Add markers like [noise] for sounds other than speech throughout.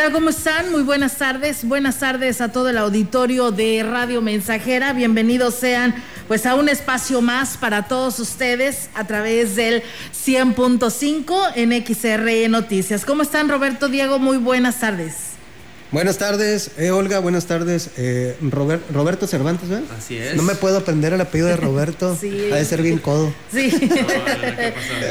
¿Qué tal? ¿Cómo están? Muy buenas tardes. Buenas tardes a todo el auditorio de Radio Mensajera. Bienvenidos sean pues a un espacio más para todos ustedes a través del 100.5 en XR Noticias. ¿Cómo están Roberto Diego? Muy buenas tardes. Buenas tardes, eh, Olga, buenas tardes. Eh, Roberto Cervantes, ¿verdad? Así es. No me puedo aprender el apellido de Roberto. [laughs] sí. Ha de ser bien codo. Sí. [laughs]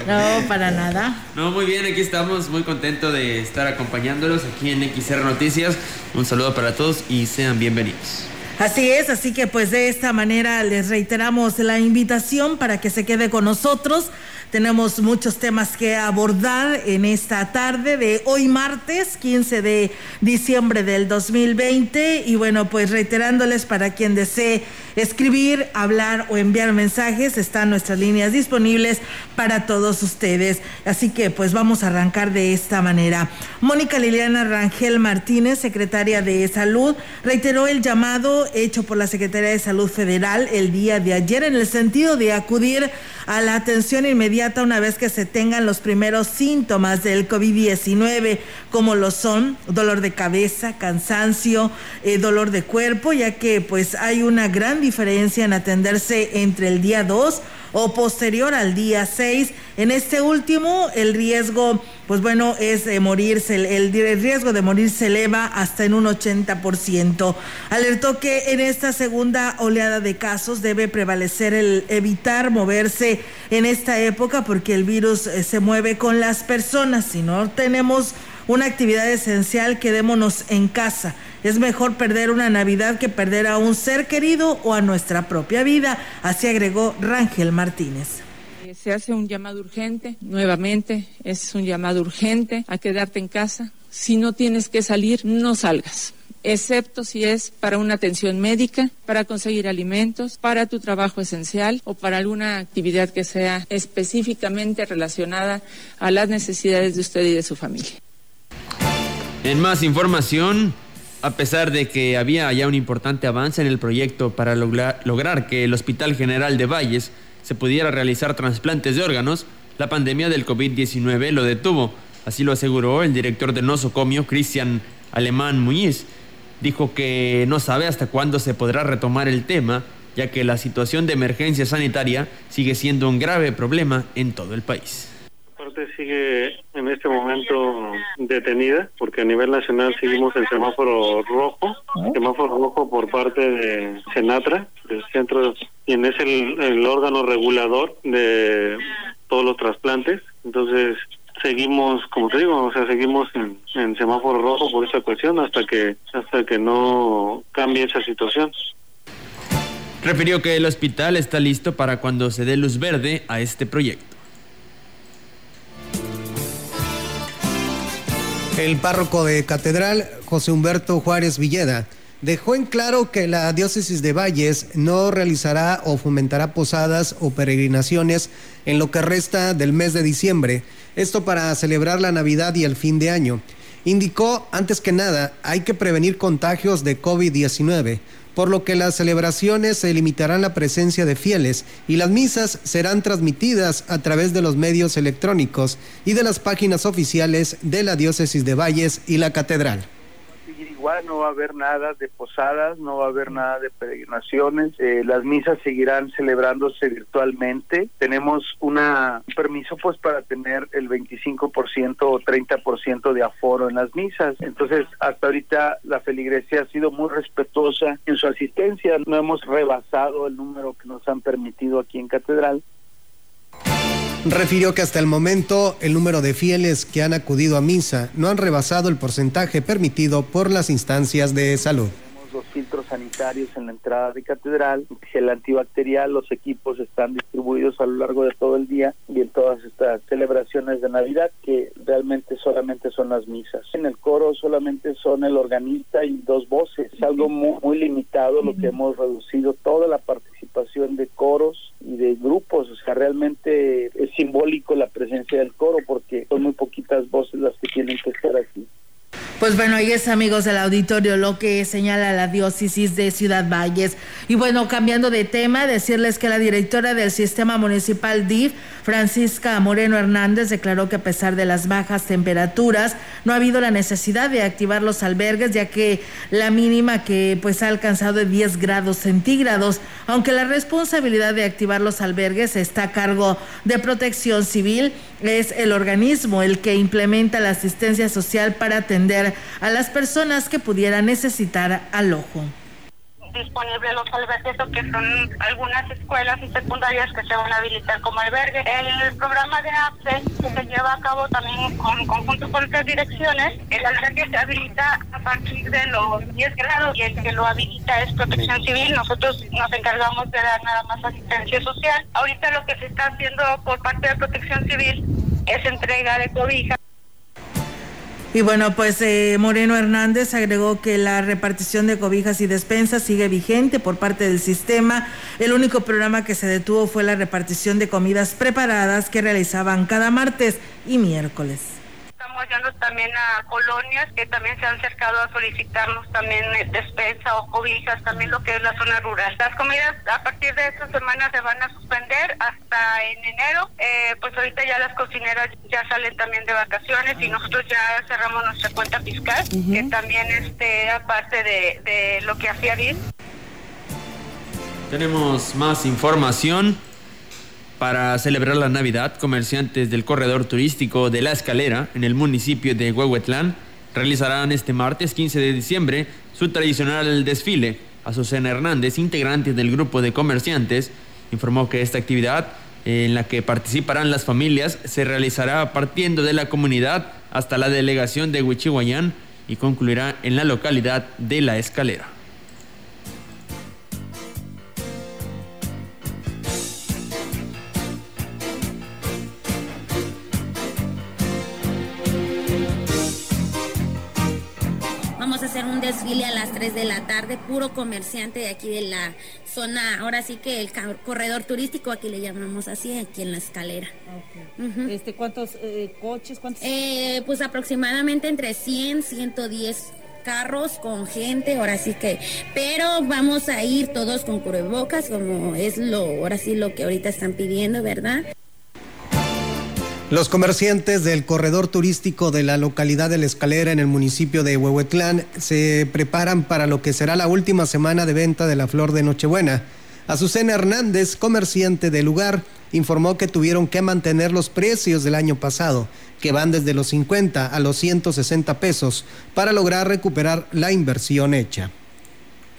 No, para nada. No, muy bien, aquí estamos muy contentos de estar acompañándolos aquí en XR Noticias. Un saludo para todos y sean bienvenidos. Así es, así que pues de esta manera les reiteramos la invitación para que se quede con nosotros tenemos muchos temas que abordar en esta tarde de hoy martes 15 de diciembre del 2020 y bueno, pues reiterándoles para quien desee escribir, hablar o enviar mensajes, están nuestras líneas disponibles para todos ustedes. Así que pues vamos a arrancar de esta manera. Mónica Liliana Rangel Martínez, secretaria de Salud, reiteró el llamado hecho por la Secretaría de Salud Federal el día de ayer en el sentido de acudir a la atención inmediata una vez que se tengan los primeros síntomas del COVID-19, como lo son dolor de cabeza, cansancio, eh, dolor de cuerpo, ya que pues hay una gran diferencia en atenderse entre el día 2 o posterior al día 6. En este último, el riesgo, pues bueno, es de morirse, el, el, riesgo de morir se eleva hasta en un 80%. Alertó que en esta segunda oleada de casos debe prevalecer el evitar moverse en esta época porque el virus eh, se mueve con las personas. Si no tenemos una actividad esencial, quedémonos en casa. Es mejor perder una Navidad que perder a un ser querido o a nuestra propia vida, así agregó Rangel Martínez. Eh, se hace un llamado urgente, nuevamente es un llamado urgente a quedarte en casa. Si no tienes que salir, no salgas excepto si es para una atención médica, para conseguir alimentos, para tu trabajo esencial o para alguna actividad que sea específicamente relacionada a las necesidades de usted y de su familia. En más información, a pesar de que había ya un importante avance en el proyecto para lograr, que el Hospital General de Valles se pudiera realizar trasplantes de órganos, la pandemia del COVID-19 lo detuvo. Así lo aseguró el director de nosocomio, Cristian Alemán Muñiz. Dijo que no sabe hasta cuándo se podrá retomar el tema, ya que la situación de emergencia sanitaria sigue siendo un grave problema en todo el país sigue en este momento detenida porque a nivel nacional seguimos el semáforo rojo, semáforo rojo por parte de Senatra, del centro, quien es el, el órgano regulador de todos los trasplantes. Entonces seguimos, como te digo, o sea, seguimos en, en semáforo rojo por esta cuestión hasta que hasta que no cambie esa situación. Refirió que el hospital está listo para cuando se dé luz verde a este proyecto. El párroco de Catedral, José Humberto Juárez Villeda, dejó en claro que la diócesis de Valles no realizará o fomentará posadas o peregrinaciones en lo que resta del mes de diciembre, esto para celebrar la Navidad y el fin de año. Indicó, antes que nada, hay que prevenir contagios de COVID-19, por lo que las celebraciones se limitarán la presencia de fieles y las misas serán transmitidas a través de los medios electrónicos y de las páginas oficiales de la Diócesis de Valles y la Catedral igual, no va a haber nada de posadas, no va a haber nada de peregrinaciones, eh, las misas seguirán celebrándose virtualmente. Tenemos una, un permiso pues para tener el 25% o 30% de aforo en las misas. Entonces, hasta ahorita la feligresía ha sido muy respetuosa en su asistencia, no hemos rebasado el número que nos han permitido aquí en Catedral. Refirió que hasta el momento el número de fieles que han acudido a misa no han rebasado el porcentaje permitido por las instancias de salud sanitarios en la entrada de catedral, gel antibacterial, los equipos están distribuidos a lo largo de todo el día y en todas estas celebraciones de Navidad que realmente solamente son las misas. En el coro solamente son el organista y dos voces, es algo muy, muy limitado lo que hemos reducido toda la participación de coros y de grupos, o sea, realmente es simbólico la presencia del coro porque son muy poquitas voces las que tienen que estar aquí. Pues bueno, ahí es amigos del auditorio lo que señala la diócesis de Ciudad Valles. Y bueno, cambiando de tema, decirles que la directora del sistema municipal DIF, Francisca Moreno Hernández, declaró que a pesar de las bajas temperaturas, no ha habido la necesidad de activar los albergues, ya que la mínima que pues ha alcanzado de 10 grados centígrados, aunque la responsabilidad de activar los albergues está a cargo de protección civil, es el organismo el que implementa la asistencia social para atender a las personas que pudieran necesitar alojo disponibles los albergues o que son algunas escuelas y secundarias que se van a habilitar como albergue. El programa de APSE que se lleva a cabo también con conjunto con otras direcciones, el albergue se habilita a partir de los 10 grados y el que lo habilita es protección civil. Nosotros nos encargamos de dar nada más asistencia social. Ahorita lo que se está haciendo por parte de protección civil es entrega de cobijas y bueno, pues eh, Moreno Hernández agregó que la repartición de cobijas y despensas sigue vigente por parte del sistema. El único programa que se detuvo fue la repartición de comidas preparadas que realizaban cada martes y miércoles apoyando también a colonias que también se han acercado a solicitarnos también eh, despensa o cobijas, también lo que es la zona rural. Las comidas a partir de esta semana se van a suspender hasta en enero. Eh, pues ahorita ya las cocineras ya salen también de vacaciones y nosotros ya cerramos nuestra cuenta fiscal, que también este, aparte de, de lo que hacía bien. Tenemos más información. Para celebrar la Navidad, comerciantes del corredor turístico de La Escalera, en el municipio de Huehuetlán, realizarán este martes 15 de diciembre su tradicional desfile. Azucena Hernández, integrante del grupo de comerciantes, informó que esta actividad en la que participarán las familias se realizará partiendo de la comunidad hasta la delegación de Huichihuayán y concluirá en la localidad de La Escalera. Desfile a las 3 de la tarde, puro comerciante de aquí de la zona, ahora sí que el corredor turístico, aquí le llamamos así, aquí en la escalera. este, ¿Cuántos eh, coches? Cuántos? Eh, pues aproximadamente entre 100, 110 carros con gente, ahora sí que, pero vamos a ir todos con cubrebocas, como es lo, ahora sí lo que ahorita están pidiendo, ¿verdad? Los comerciantes del corredor turístico de la localidad de La Escalera en el municipio de Huehuetlán se preparan para lo que será la última semana de venta de la flor de Nochebuena. Azucena Hernández, comerciante del lugar, informó que tuvieron que mantener los precios del año pasado, que van desde los 50 a los 160 pesos, para lograr recuperar la inversión hecha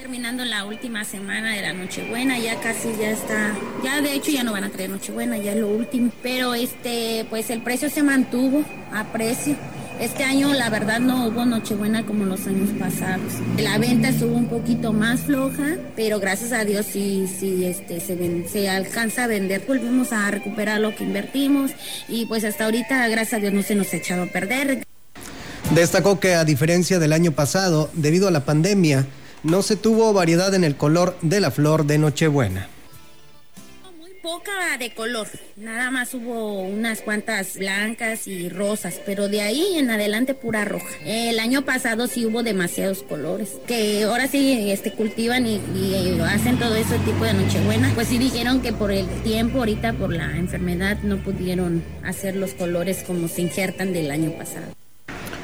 terminando la última semana de la Nochebuena, ya casi ya está, ya de hecho ya no van a traer Nochebuena, ya es lo último, pero este, pues el precio se mantuvo a precio. Este año la verdad no hubo Nochebuena como los años pasados. La venta estuvo un poquito más floja, pero gracias a Dios sí, sí este, se, se alcanza a vender. Volvemos a recuperar lo que invertimos y pues hasta ahorita gracias a Dios no se nos ha echado a perder. Destacó que a diferencia del año pasado, debido a la pandemia, no se tuvo variedad en el color de la flor de Nochebuena. Muy poca de color, nada más hubo unas cuantas blancas y rosas, pero de ahí en adelante pura roja. El año pasado sí hubo demasiados colores, que ahora sí este, cultivan y, y hacen todo ese tipo de Nochebuena. Pues sí dijeron que por el tiempo, ahorita por la enfermedad, no pudieron hacer los colores como se injertan del año pasado.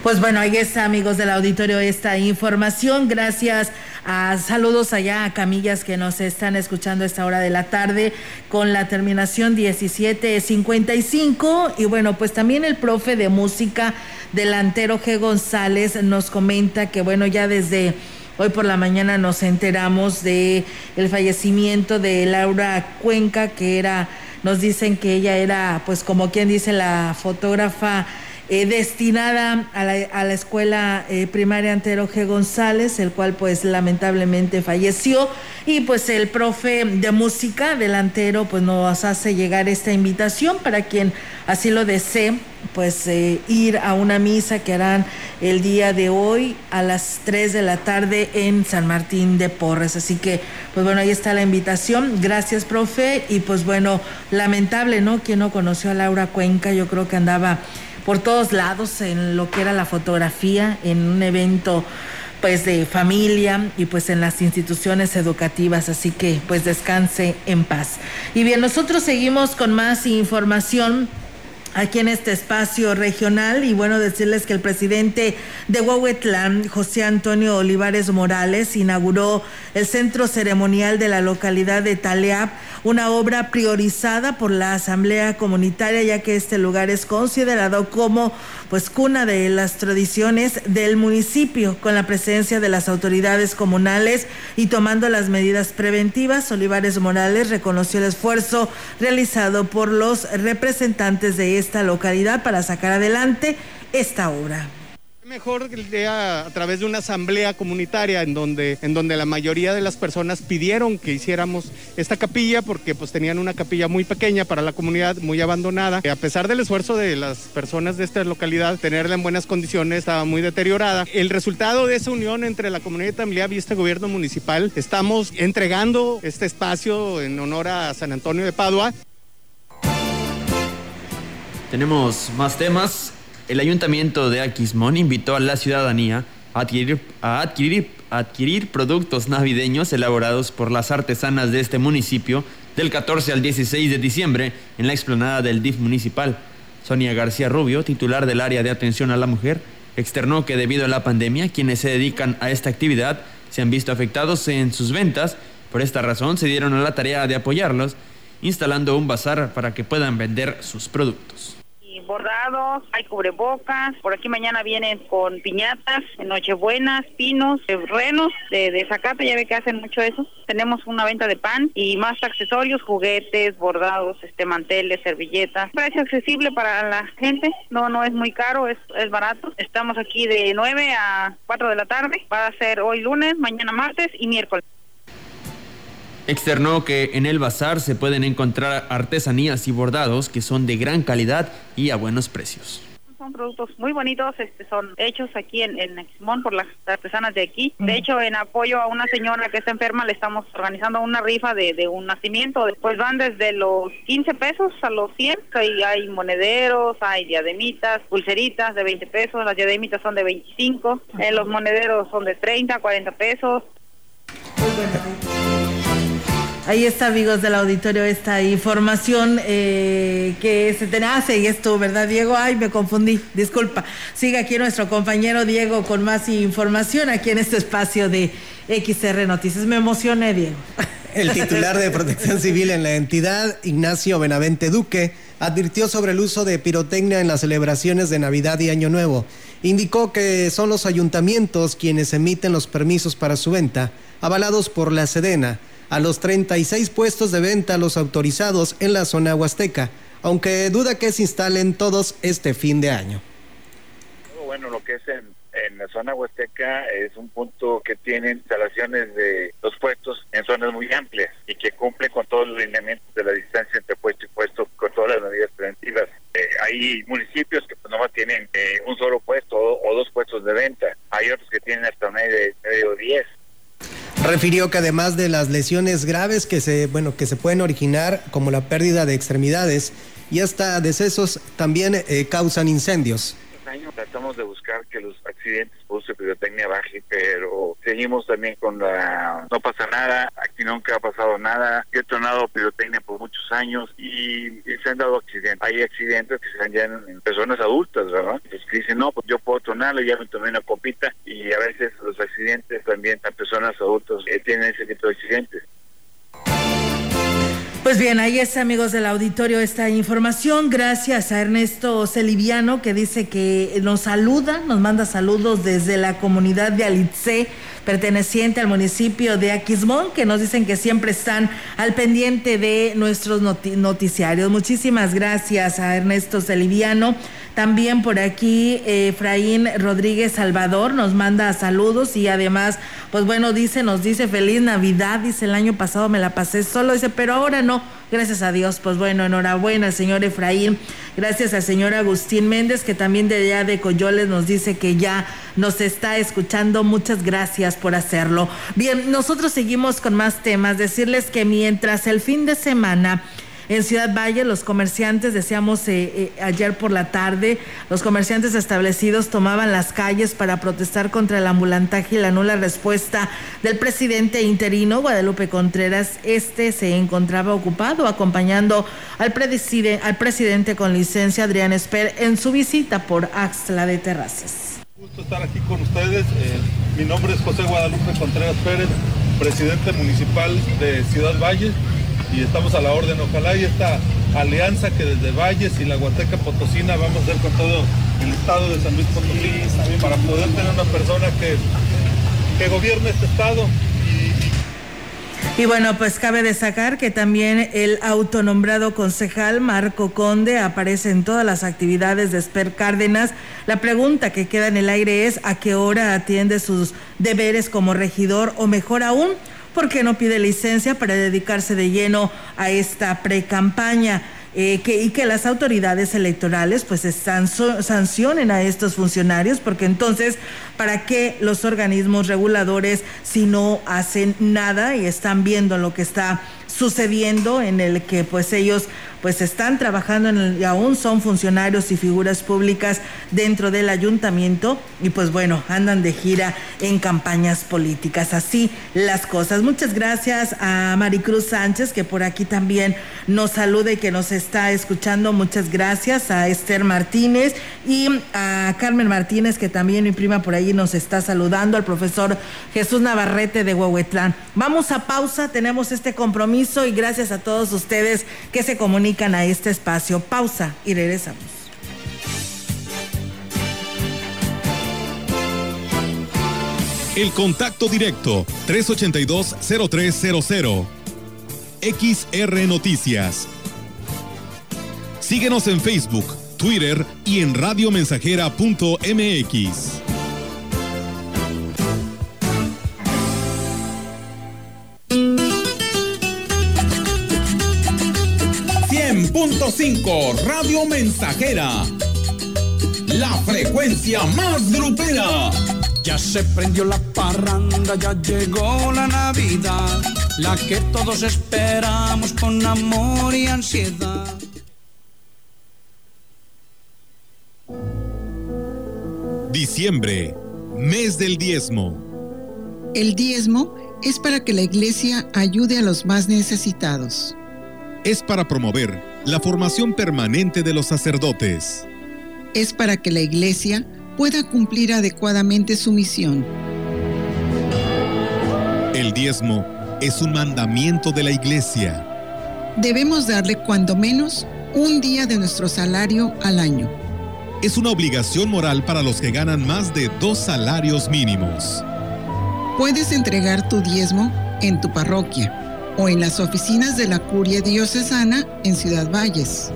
Pues bueno, ahí está, amigos del auditorio, esta información. Gracias a saludos allá a Camillas que nos están escuchando a esta hora de la tarde con la terminación 1755. Y bueno, pues también el profe de música delantero G. González nos comenta que bueno, ya desde hoy por la mañana nos enteramos de el fallecimiento de Laura Cuenca, que era, nos dicen que ella era, pues como quien dice, la fotógrafa eh, destinada a la, a la escuela eh, primaria Antero G. González, el cual pues lamentablemente falleció. Y pues el profe de música delantero pues nos hace llegar esta invitación para quien así lo desee, pues eh, ir a una misa que harán el día de hoy a las 3 de la tarde en San Martín de Porres. Así que, pues bueno, ahí está la invitación. Gracias, profe. Y pues bueno, lamentable, ¿no? Quien no conoció a Laura Cuenca, yo creo que andaba por todos lados en lo que era la fotografía, en un evento pues de familia y pues en las instituciones educativas, así que pues descanse en paz. Y bien, nosotros seguimos con más información aquí en este espacio regional y bueno decirles que el presidente de Huehuetlán, José Antonio Olivares Morales, inauguró el centro ceremonial de la localidad de Taleap, una obra priorizada por la Asamblea Comunitaria ya que este lugar es considerado como pues cuna de las tradiciones del municipio con la presencia de las autoridades comunales y tomando las medidas preventivas. Olivares Morales reconoció el esfuerzo realizado por los representantes de esta localidad para sacar adelante esta obra. Mejor a través de una asamblea comunitaria en donde, en donde la mayoría de las personas pidieron que hiciéramos esta capilla porque pues tenían una capilla muy pequeña para la comunidad, muy abandonada. A pesar del esfuerzo de las personas de esta localidad, tenerla en buenas condiciones estaba muy deteriorada. El resultado de esa unión entre la comunidad de Tamlea y este gobierno municipal, estamos entregando este espacio en honor a San Antonio de Padua. Tenemos más temas. El ayuntamiento de Aquismón invitó a la ciudadanía a adquirir, a adquirir, productos navideños elaborados por las artesanas de este municipio del 14 al 16 de diciembre en la explanada del DIF municipal. Sonia García Rubio, titular del área de atención a la mujer, externó que debido a la pandemia quienes se dedican a esta actividad se han visto afectados en sus ventas. Por esta razón se dieron a la tarea de apoyarlos instalando un bazar para que puedan vender sus productos bordados, hay cubrebocas, por aquí mañana vienen con piñatas, nochebuenas, pinos, renos de, de zacate, ya ve que hacen mucho eso. Tenemos una venta de pan y más accesorios, juguetes, bordados, este manteles, servilletas. Precio accesible para la gente, no no es muy caro, es, es barato. Estamos aquí de 9 a 4 de la tarde, va a ser hoy lunes, mañana martes y miércoles. Externó que en el bazar se pueden encontrar artesanías y bordados que son de gran calidad y a buenos precios. Son productos muy bonitos, este, son hechos aquí en, en por las artesanas de aquí. De hecho, en apoyo a una señora que está enferma, le estamos organizando una rifa de, de un nacimiento. Después van desde los 15 pesos a los 100. Hay, hay monederos, hay diademitas, pulseritas de 20 pesos. Las diademitas son de 25. Eh, los monederos son de 30, 40 pesos. Ahí está, amigos del auditorio, esta información eh, que se te hace y esto, ¿verdad, Diego? Ay, me confundí, disculpa. Sigue aquí nuestro compañero Diego con más información aquí en este espacio de XR Noticias. Me emocioné, Diego. El titular de Protección Civil en la entidad, Ignacio Benavente Duque, advirtió sobre el uso de pirotecnia en las celebraciones de Navidad y Año Nuevo. Indicó que son los ayuntamientos quienes emiten los permisos para su venta, avalados por la Sedena a los 36 puestos de venta los autorizados en la zona huasteca, aunque duda que se instalen todos este fin de año. Bueno, lo que es en, la zona huasteca es un punto que tiene instalaciones de los puestos en zonas muy amplias y que cumple con todos los lineamientos de la distancia entre puesto y puesto con todas las medidas preventivas. Eh, hay municipios que pues nomás tienen eh, un solo puesto o, dos puestos de venta. Hay otros que tienen hasta medio, medio diez. Refirió que además de las lesiones graves que se, bueno, que se pueden originar, como la pérdida de extremidades y hasta decesos, también eh, causan incendios. Tratamos de buscar que los accidentes de pirotecnia baje, pero seguimos también con la... No pasa nada, aquí nunca ha pasado nada. He tronado pirotecnia por muchos años y, se han dado accidentes. Hay accidentes que se dan en personas adultas, ¿verdad? Entonces que dicen, no, pues yo puedo tronarlo, ya me tomé una copita y a veces los accidentes también a personas adultas eh, tienen ese tipo de accidentes. Pues bien, ahí está, amigos del auditorio, esta información. Gracias a Ernesto Celiviano, que dice que nos saluda, nos manda saludos desde la comunidad de Alitze, perteneciente al municipio de Aquismón, que nos dicen que siempre están al pendiente de nuestros noticiarios. Muchísimas gracias a Ernesto Celiviano. También por aquí Efraín Rodríguez Salvador nos manda saludos y además, pues bueno, dice, nos dice feliz Navidad, dice el año pasado me la pasé solo, dice, pero ahora no, gracias a Dios, pues bueno, enhorabuena señor Efraín, gracias al señor Agustín Méndez que también de allá de Coyoles nos dice que ya nos está escuchando, muchas gracias por hacerlo. Bien, nosotros seguimos con más temas, decirles que mientras el fin de semana En Ciudad Valle, los comerciantes, decíamos eh, eh, ayer por la tarde, los comerciantes establecidos tomaban las calles para protestar contra el ambulantaje y la nula respuesta del presidente interino Guadalupe Contreras. Este se encontraba ocupado acompañando al, al presidente con licencia Adrián Esper en su visita por Axtla de Terrazas. Gusto estar aquí con ustedes. Eh, mi nombre es José Guadalupe Contreras Pérez, presidente municipal de Ciudad Valle y estamos a la orden. Ojalá y esta alianza que desde Valles y la Huateca Potosina vamos a hacer con todo el estado de San Luis Potosí para poder tener una persona que, que gobierne este estado y bueno, pues cabe destacar que también el autonombrado concejal Marco Conde aparece en todas las actividades de Esper Cárdenas. La pregunta que queda en el aire es a qué hora atiende sus deberes como regidor o mejor aún, ¿por qué no pide licencia para dedicarse de lleno a esta pre-campaña? Eh, y que las autoridades electorales pues sancionen a estos funcionarios, porque entonces, ¿para qué los organismos reguladores si no hacen nada y están viendo lo que está sucediendo en el que pues ellos pues están trabajando y aún son funcionarios y figuras públicas dentro del ayuntamiento y pues bueno, andan de gira en campañas políticas. Así las cosas. Muchas gracias a Maricruz Sánchez que por aquí también nos saluda y que nos está escuchando. Muchas gracias a Esther Martínez y a Carmen Martínez que también mi prima por ahí nos está saludando, al profesor Jesús Navarrete de Huehuetlán. Vamos a pausa, tenemos este compromiso y gracias a todos ustedes que se comunican a este espacio. Pausa y regresamos. El contacto directo 382-0300. XR Noticias. Síguenos en Facebook, Twitter y en radiomensajera.mx. 100.5 Radio Mensajera. La frecuencia más grupera. Ya se prendió la parranda, ya llegó la Navidad, la que todos esperamos con amor y ansiedad. Diciembre, mes del diezmo. El diezmo es para que la iglesia ayude a los más necesitados es para promover la formación permanente de los sacerdotes. Es para que la Iglesia pueda cumplir adecuadamente su misión. El diezmo es un mandamiento de la Iglesia. Debemos darle cuando menos un día de nuestro salario al año. Es una obligación moral para los que ganan más de dos salarios mínimos. Puedes entregar tu diezmo en tu parroquia o en las oficinas de la Curia Diocesana en Ciudad Valles.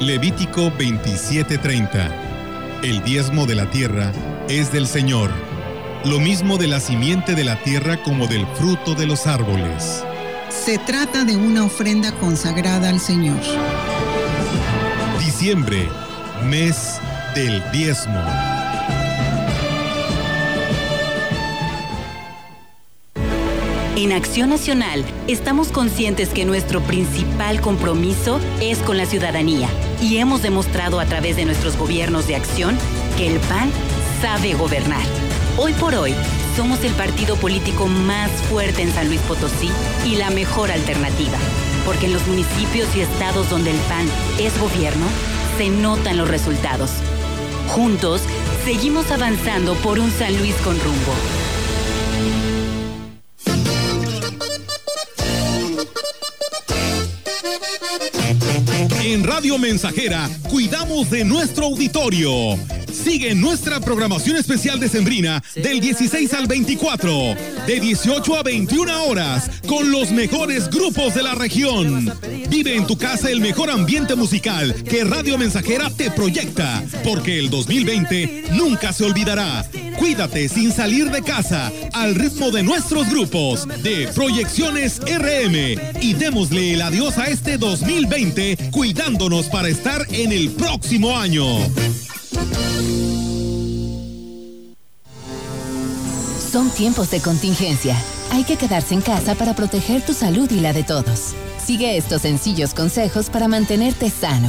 Levítico 27:30. El diezmo de la tierra es del Señor, lo mismo de la simiente de la tierra como del fruto de los árboles. Se trata de una ofrenda consagrada al Señor. Diciembre, mes del diezmo. En Acción Nacional estamos conscientes que nuestro principal compromiso es con la ciudadanía y hemos demostrado a través de nuestros gobiernos de acción que el PAN sabe gobernar. Hoy por hoy somos el partido político más fuerte en San Luis Potosí y la mejor alternativa, porque en los municipios y estados donde el PAN es gobierno, se notan los resultados. Juntos, seguimos avanzando por un San Luis con rumbo. En Radio Mensajera cuidamos de nuestro auditorio. Sigue nuestra programación especial de Sembrina del 16 al 24, de 18 a 21 horas, con los mejores grupos de la región. Vive en tu casa el mejor ambiente musical que Radio Mensajera te proyecta, porque el 2020 nunca se olvidará. Cuídate sin salir de casa al ritmo de nuestros grupos de Proyecciones RM y démosle el adiós a este 2020 cuidándonos para estar en el próximo año. Son tiempos de contingencia hay que quedarse en casa para proteger tu salud y la de todos. Sigue estos sencillos consejos para mantenerte sano.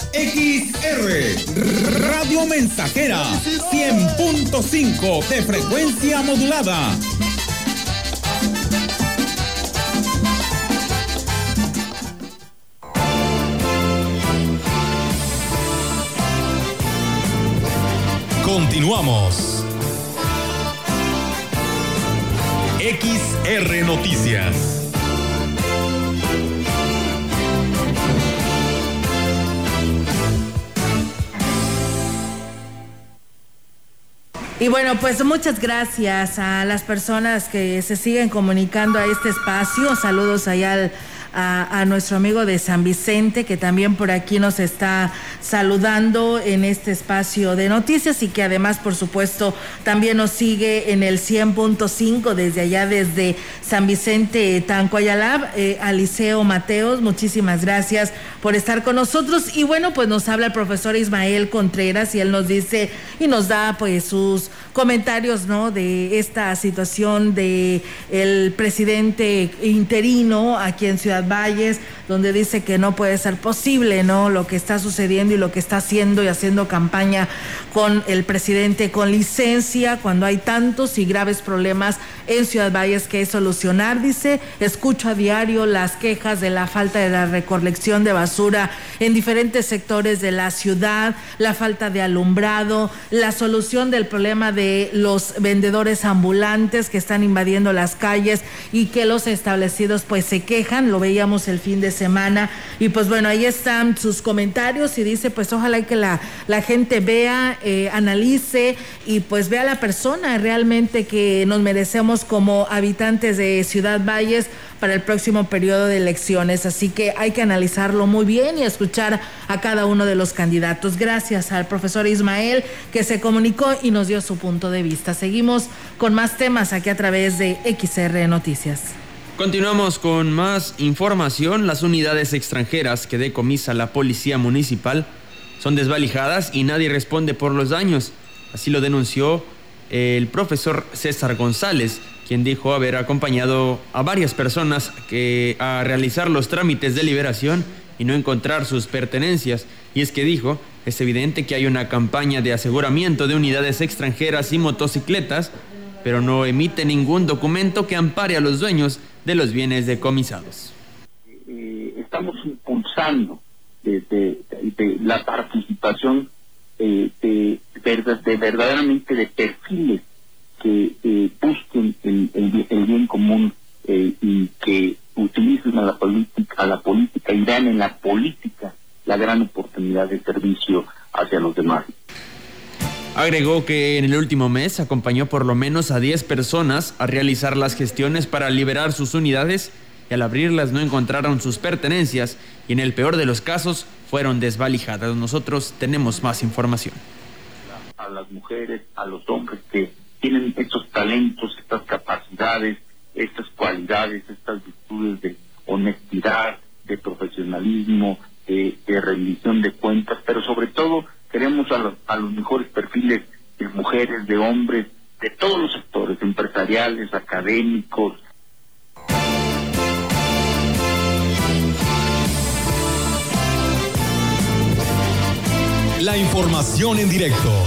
XR Radio Mensajera 100.5 de frecuencia modulada. Continuamos. XR Noticias. Y bueno, pues muchas gracias a las personas que se siguen comunicando a este espacio. Saludos allá al a, nuestro amigo de San Vicente, que también por aquí nos está saludando en este espacio de noticias y que además, por supuesto, también nos sigue en el 100.5 desde allá, desde San Vicente, Tancoayalab, eh, Aliceo Mateos. Muchísimas gracias por estar con nosotros. Y bueno, pues nos habla el profesor Ismael Contreras y él nos dice y nos da pues sus comentarios, ¿no? De esta situación de el presidente interino aquí en Ciudad Valles, donde dice que no puede ser posible, ¿no? Lo que está sucediendo y lo que está haciendo y haciendo campaña con el presidente con licencia cuando hay tantos y graves problemas en Ciudad Valles que solucionar, dice. Escucho a diario las quejas de la falta de la recolección de basura en diferentes sectores de la ciudad, la falta de alumbrado, la solución del problema de los vendedores ambulantes que están invadiendo las calles y que los establecidos pues se quejan, lo veíamos el fin de semana. Y pues bueno, ahí están sus comentarios y dice pues ojalá que la, la gente vea, eh, analice y pues vea a la persona realmente que nos merecemos como habitantes de Ciudad Valles para el próximo periodo de elecciones. Así que hay que analizarlo muy bien y escuchar a cada uno de los candidatos. Gracias al profesor Ismael que se comunicó y nos dio su punto de vista. Seguimos con más temas aquí a través de XR Noticias. Continuamos con más información. Las unidades extranjeras que decomisa la policía municipal son desvalijadas y nadie responde por los daños. Así lo denunció el profesor César González, quien dijo haber acompañado a varias personas que, a realizar los trámites de liberación y no encontrar sus pertenencias. Y es que dijo, es evidente que hay una campaña de aseguramiento de unidades extranjeras y motocicletas, pero no emite ningún documento que ampare a los dueños de los bienes decomisados. Eh, estamos impulsando de, la participación eh, de, de verdaderamente de perfiles que eh, busquen el, bien común eh, y que utilicen a la política, a la política y vean en la política la gran oportunidad de servicio hacia los demás. Agregó que en el último mes acompañó por lo menos a 10 personas a realizar las gestiones para liberar sus unidades y al abrirlas no encontraron sus pertenencias y en el peor de los casos fueron desvalijadas. Nosotros tenemos más información. A las mujeres, a los hombres que tienen estos talentos, estas capacidades, estas cualidades, estas virtudes de honestidad, de profesionalismo, de, rendición de cuentas, pero sobre todo queremos a los, a los mejores perfiles de mujeres, de hombres, de todos los sectores, empresariales, académicos. La información en directo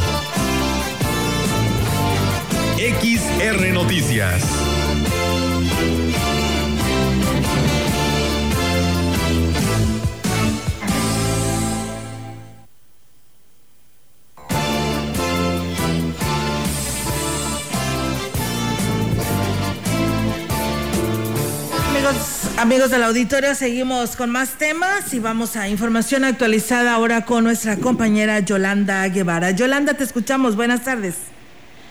Amigos, del auditorio, seguimos con más temas y vamos a información actualizada ahora con nuestra compañera Yolanda Guevara. Yolanda, te escuchamos. Buenas tardes.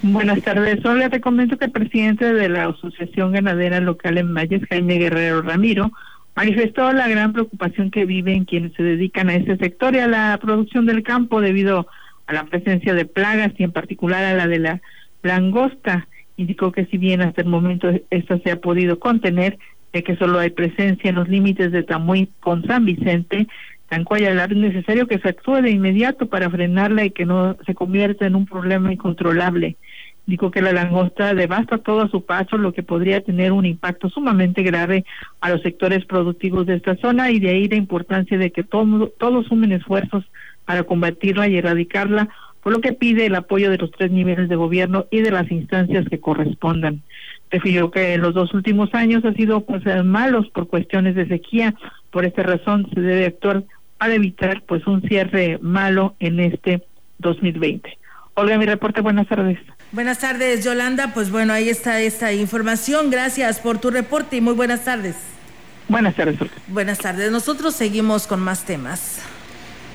Buenas tardes. Solo te comento que el presidente de la Asociación Ganadera Local en Valles, Jaime Guerrero Ramiro, manifestó la gran preocupación que viven quienes se dedican a este sector y a la producción del campo debido a la presencia de plagas y en particular a la de la langosta. Indicó que si bien hasta el momento esta se ha podido contener, de que solo hay presencia en los límites de Tamuy con San Vicente, Tancuaya, es necesario que se actúe de inmediato para frenarla y que no se convierta en un problema incontrolable. Dijo que la langosta devasta todo a su paso, lo que podría tener un impacto sumamente grave a los sectores productivos de esta zona y de ahí la importancia de que todos sumen esfuerzos para combatirla y erradicarla, por lo que pide el apoyo de los tres niveles de gobierno y de las instancias que correspondan. Refirió que en los dos últimos años ha sido pues malos por cuestiones de sequía, por esta razón se debe actuar para evitar pues un cierre malo en este 2020. Olga, mi reporte, buenas tardes. Buenas tardes, Yolanda. Pues bueno, ahí está esta información. Gracias por tu reporte y muy buenas tardes. Buenas tardes. Buenas tardes. Nosotros seguimos con más temas.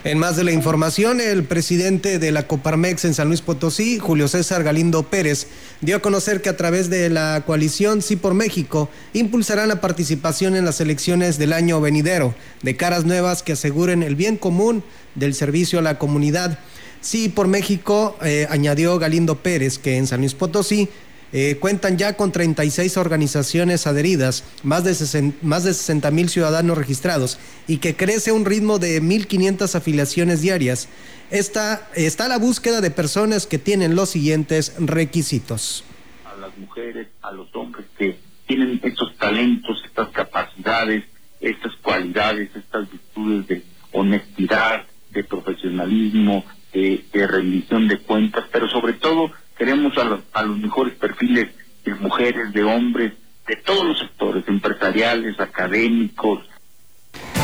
En más de la información, el presidente de la Coparmex en San Luis Potosí, Julio César Galindo Pérez, dio a conocer que a través de la coalición Sí por México impulsarán la participación en las elecciones del año venidero, de caras nuevas que aseguren el bien común del servicio a la comunidad. Sí, por México, eh, añadió Galindo Pérez, que en San Luis Potosí eh, cuentan ya con 36 organizaciones adheridas, más de, más de 60 mil ciudadanos registrados y que crece a un ritmo de 1.500 afiliaciones diarias. Esta, está la búsqueda de personas que tienen los siguientes requisitos. A las mujeres, a los hombres que tienen estos talentos, estas capacidades, estas cualidades, estas virtudes de honestidad, de profesionalismo, de, rendición de cuentas, pero sobre todo queremos a los, a los mejores perfiles de mujeres, de hombres, de todos los sectores, empresariales, académicos.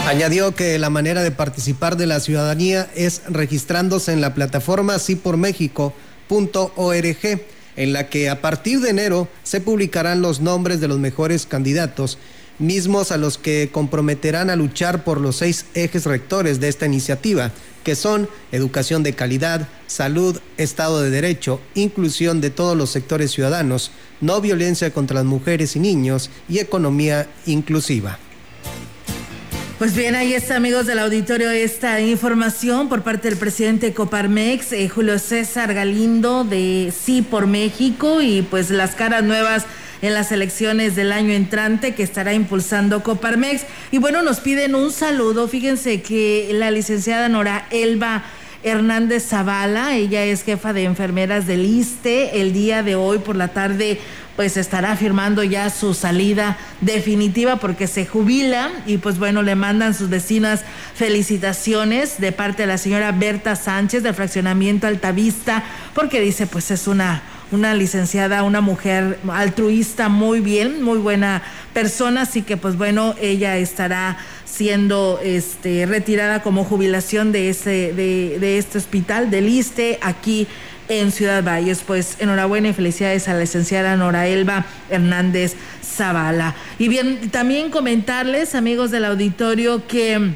Añadió que la manera de participar de la ciudadanía es registrándose en la plataforma sipormexico.org, en la que a partir de enero se publicarán los nombres de los mejores candidatos mismos a los que comprometerán a luchar por los seis ejes rectores de esta iniciativa, que son educación de calidad, salud, Estado de Derecho, inclusión de todos los sectores ciudadanos, no violencia contra las mujeres y niños y economía inclusiva. Pues bien, ahí está, amigos del auditorio, esta información por parte del presidente Coparmex, eh, Julio César Galindo, de Sí por México, y pues las caras nuevas en las elecciones del año entrante que estará impulsando Coparmex. Y bueno, nos piden un saludo. Fíjense que la licenciada Nora Elba Hernández Zavala, ella es jefa de enfermeras del ISTE, el día de hoy por la tarde pues estará firmando ya su salida definitiva porque se jubila y pues bueno, le mandan sus vecinas felicitaciones de parte de la señora Berta Sánchez del fraccionamiento Altavista porque dice pues es una una licenciada, una mujer altruista muy bien, muy buena persona, así que pues bueno, ella estará siendo este retirada como jubilación de ese de, de este hospital del ISTE aquí en Ciudad Valles. Pues enhorabuena y felicidades a la licenciada Nora Elba Hernández Zavala. Y bien, también comentarles, amigos del auditorio, que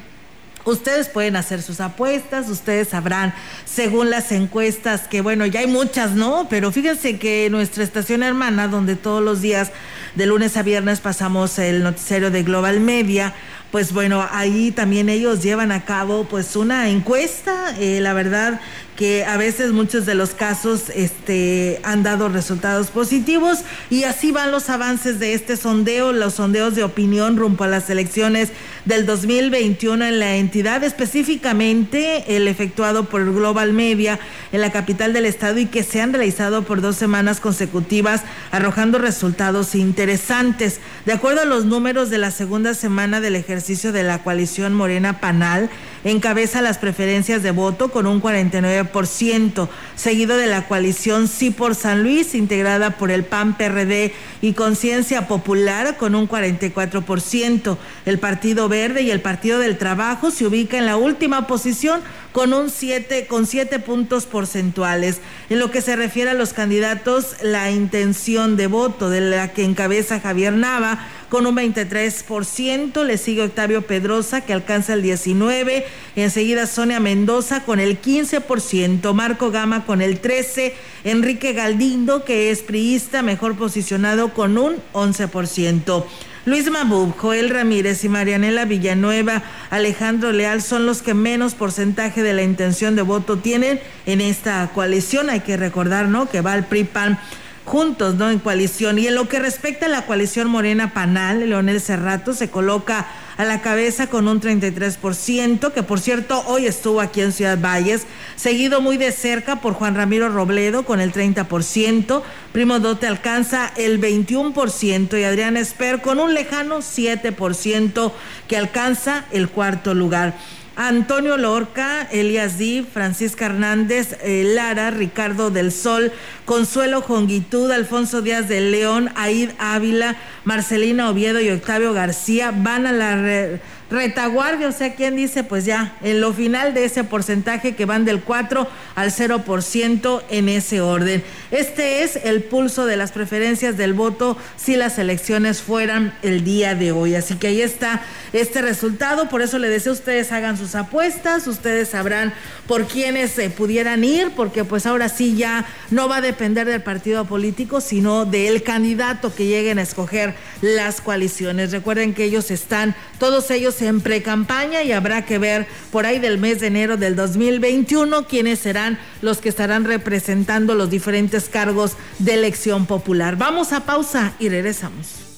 Ustedes pueden hacer sus apuestas, ustedes sabrán según las encuestas que bueno, ya hay muchas, ¿no? Pero fíjense que nuestra estación hermana, donde todos los días de lunes a viernes pasamos el noticiero de Global Media, pues bueno, ahí también ellos llevan a cabo pues una encuesta, eh, la verdad que a veces muchos de los casos este, han dado resultados positivos y así van los avances de este sondeo, los sondeos de opinión rumbo a las elecciones del 2021 en la entidad, específicamente el efectuado por Global Media en la capital del estado y que se han realizado por dos semanas consecutivas, arrojando resultados interesantes. De acuerdo a los números de la segunda semana del ejercicio de la coalición Morena Panal, encabeza las preferencias de voto con un 49%, seguido de la coalición Sí por San Luis, integrada por el PAN PRD y Conciencia Popular con un 44%. El Partido Verde y el Partido del Trabajo se ubican en la última posición con un 7 con siete puntos porcentuales. En lo que se refiere a los candidatos, la intención de voto de la que encabeza Javier Nava con un 23%, le sigue Octavio Pedrosa que alcanza el 19%, enseguida Sonia Mendoza con el 15%, Marco Gama con el 13%, Enrique Galdindo que es priista mejor posicionado con un 11%. Luis Mabub, Joel Ramírez y Marianela Villanueva, Alejandro Leal son los que menos porcentaje de la intención de voto tienen en esta coalición. Hay que recordar, ¿no? Que va el PRI-PAN juntos, ¿no? En coalición. Y en lo que respecta a la coalición Morena Panal, Leonel Cerrato se coloca a la cabeza con un 33%, que por cierto hoy estuvo aquí en Ciudad Valles, seguido muy de cerca por Juan Ramiro Robledo con el 30%, Primo Dote alcanza el 21% y Adrián Esper con un lejano 7% que alcanza el cuarto lugar. Antonio Lorca, Elias Di, Francisca Hernández, eh, Lara, Ricardo del Sol, Consuelo Jongitud, Alfonso Díaz de León, Aid Ávila, Marcelina Oviedo y Octavio García van a la retaguardia, o sea, ¿quién dice? Pues ya, en lo final de ese porcentaje que van del 4 al 0% en ese orden. Este es el pulso de las preferencias del voto si las elecciones fueran el día de hoy. Así que ahí está este resultado, por eso le deseo a ustedes hagan sus apuestas, ustedes sabrán por quiénes se pudieran ir, porque pues ahora sí ya no va a depender del partido político, sino del candidato que lleguen a escoger las coaliciones. Recuerden que ellos están, todos ellos en pre-campaña y habrá que ver por ahí del mes de enero del 2021 quiénes serán los que estarán representando los diferentes cargos de elección popular. Vamos a pausa y regresamos.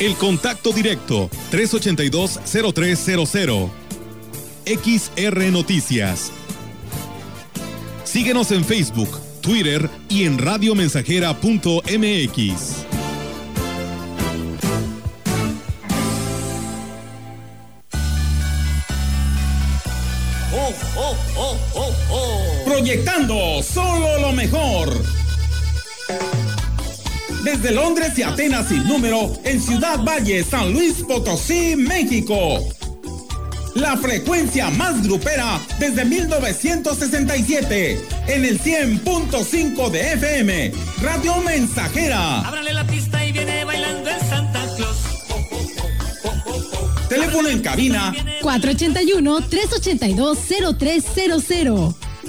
El contacto directo 382-0300. XR Noticias. Síguenos en Facebook, Twitter y en radiomensajera.mx. Proyectando solo lo mejor. Desde Londres y Atenas sin número, en Ciudad Valle, San Luis Potosí, México. La frecuencia más grupera desde 1967 en el 100.5 de FM, Radio Mensajera. Ábrale la pista y viene bailando el Santa Claus. Teléfono en cabina 481-382-0300.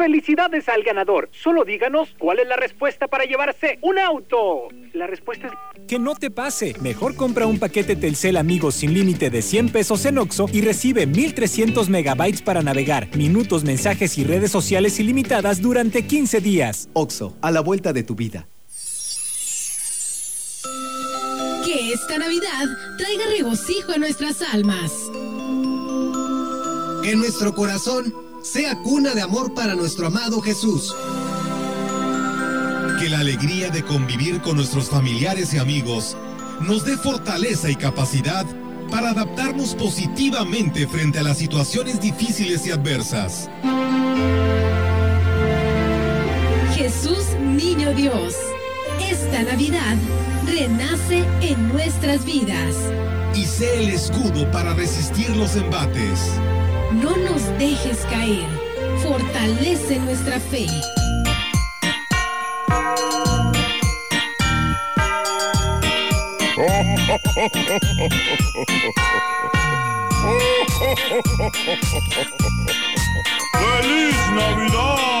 ¡Felicidades al ganador! Solo díganos cuál es la respuesta para llevarse un auto. La respuesta es... Que no te pase. Mejor compra un paquete Telcel Amigos sin límite de 100 pesos en Oxo y recibe 1300 megabytes para navegar, minutos, mensajes y redes sociales ilimitadas durante 15 días. Oxo, a la vuelta de tu vida. Que esta Navidad traiga regocijo a nuestras almas. En nuestro corazón sea cuna de amor para nuestro amado Jesús. Que la alegría de convivir con nuestros familiares y amigos nos dé fortaleza y capacidad para adaptarnos positivamente frente a las situaciones difíciles y adversas. Jesús Niño Dios, esta Navidad renace en nuestras vidas. Y sé el escudo para resistir los embates. No nos dejes caer. Fortalece nuestra fe. ¡Feliz Navidad!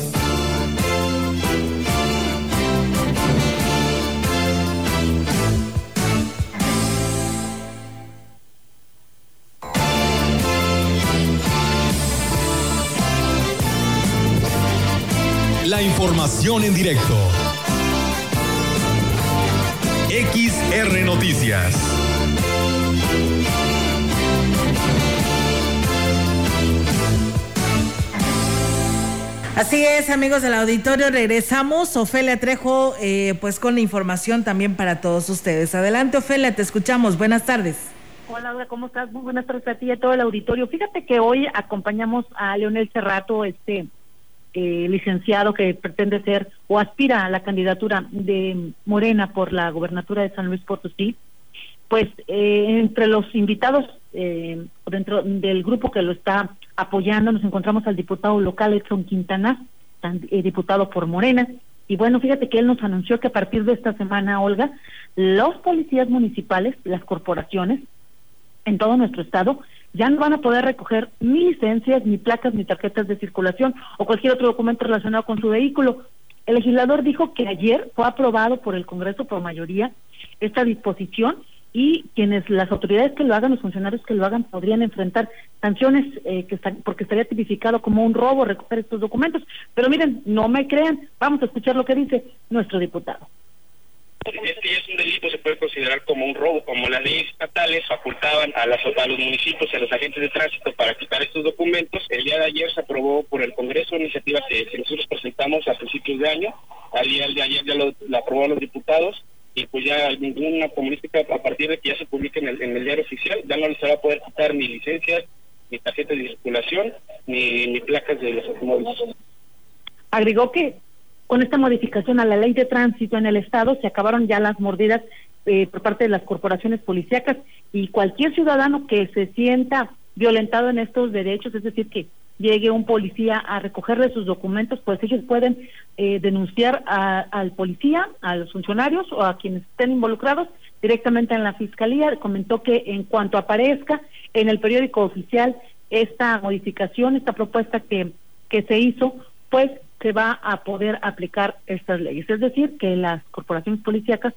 La información en directo. XR Noticias. Así es, amigos del auditorio, regresamos. Ofelia Trejo, eh, pues con la información también para todos ustedes. Adelante, Ofelia, te escuchamos. Buenas tardes. Hola, Laura, ¿cómo estás? Muy buenas tardes a ti y a todo el auditorio. Fíjate que hoy acompañamos a Leonel Cerrato, este eh, licenciado que pretende ser o aspira a la candidatura de Morena por la gobernatura de San Luis Potosí. Pues eh, entre los invitados, eh, dentro del grupo que lo está apoyando, nos encontramos al diputado local Edson Quintana, eh, diputado por Morena. Y bueno, fíjate que él nos anunció que a partir de esta semana, Olga, los policías municipales, las corporaciones, en todo nuestro estado, ya no van a poder recoger ni licencias, ni placas, ni tarjetas de circulación o cualquier otro documento relacionado con su vehículo. El legislador dijo que ayer fue aprobado por el Congreso por mayoría esta disposición y quienes las autoridades que lo hagan, los funcionarios que lo hagan, podrían enfrentar sanciones eh, que están, porque estaría tipificado como un robo recoger estos documentos. Pero miren, no me crean, vamos a escuchar lo que dice nuestro diputado. Este ya es un delito, se puede considerar como un robo, como las leyes estatales facultaban a, las, a los municipios y a los agentes de tránsito para quitar estos documentos. El día de ayer se aprobó por el Congreso una iniciativa que, nosotros presentamos a principios de año. Al día de ayer ya lo, la aprobaron los diputados y pues ya ninguna comunística a partir de que ya se publique en el, diario oficial ya no se va a poder quitar ni licencias, ni tarjetas de circulación, ni, ni placas de los automóviles. Agregó que con esta modificación a la ley de tránsito en el Estado se acabaron ya las mordidas eh, por parte de las corporaciones policíacas y cualquier ciudadano que se sienta violentado en estos derechos, es decir, que llegue un policía a recogerle sus documentos, pues ellos pueden eh, denunciar al policía, a los funcionarios o a quienes estén involucrados directamente en la fiscalía. Comentó que en cuanto aparezca en el periódico oficial esta modificación, esta propuesta que, que se hizo, pues se va a poder aplicar estas leyes. Es decir, que las corporaciones policíacas,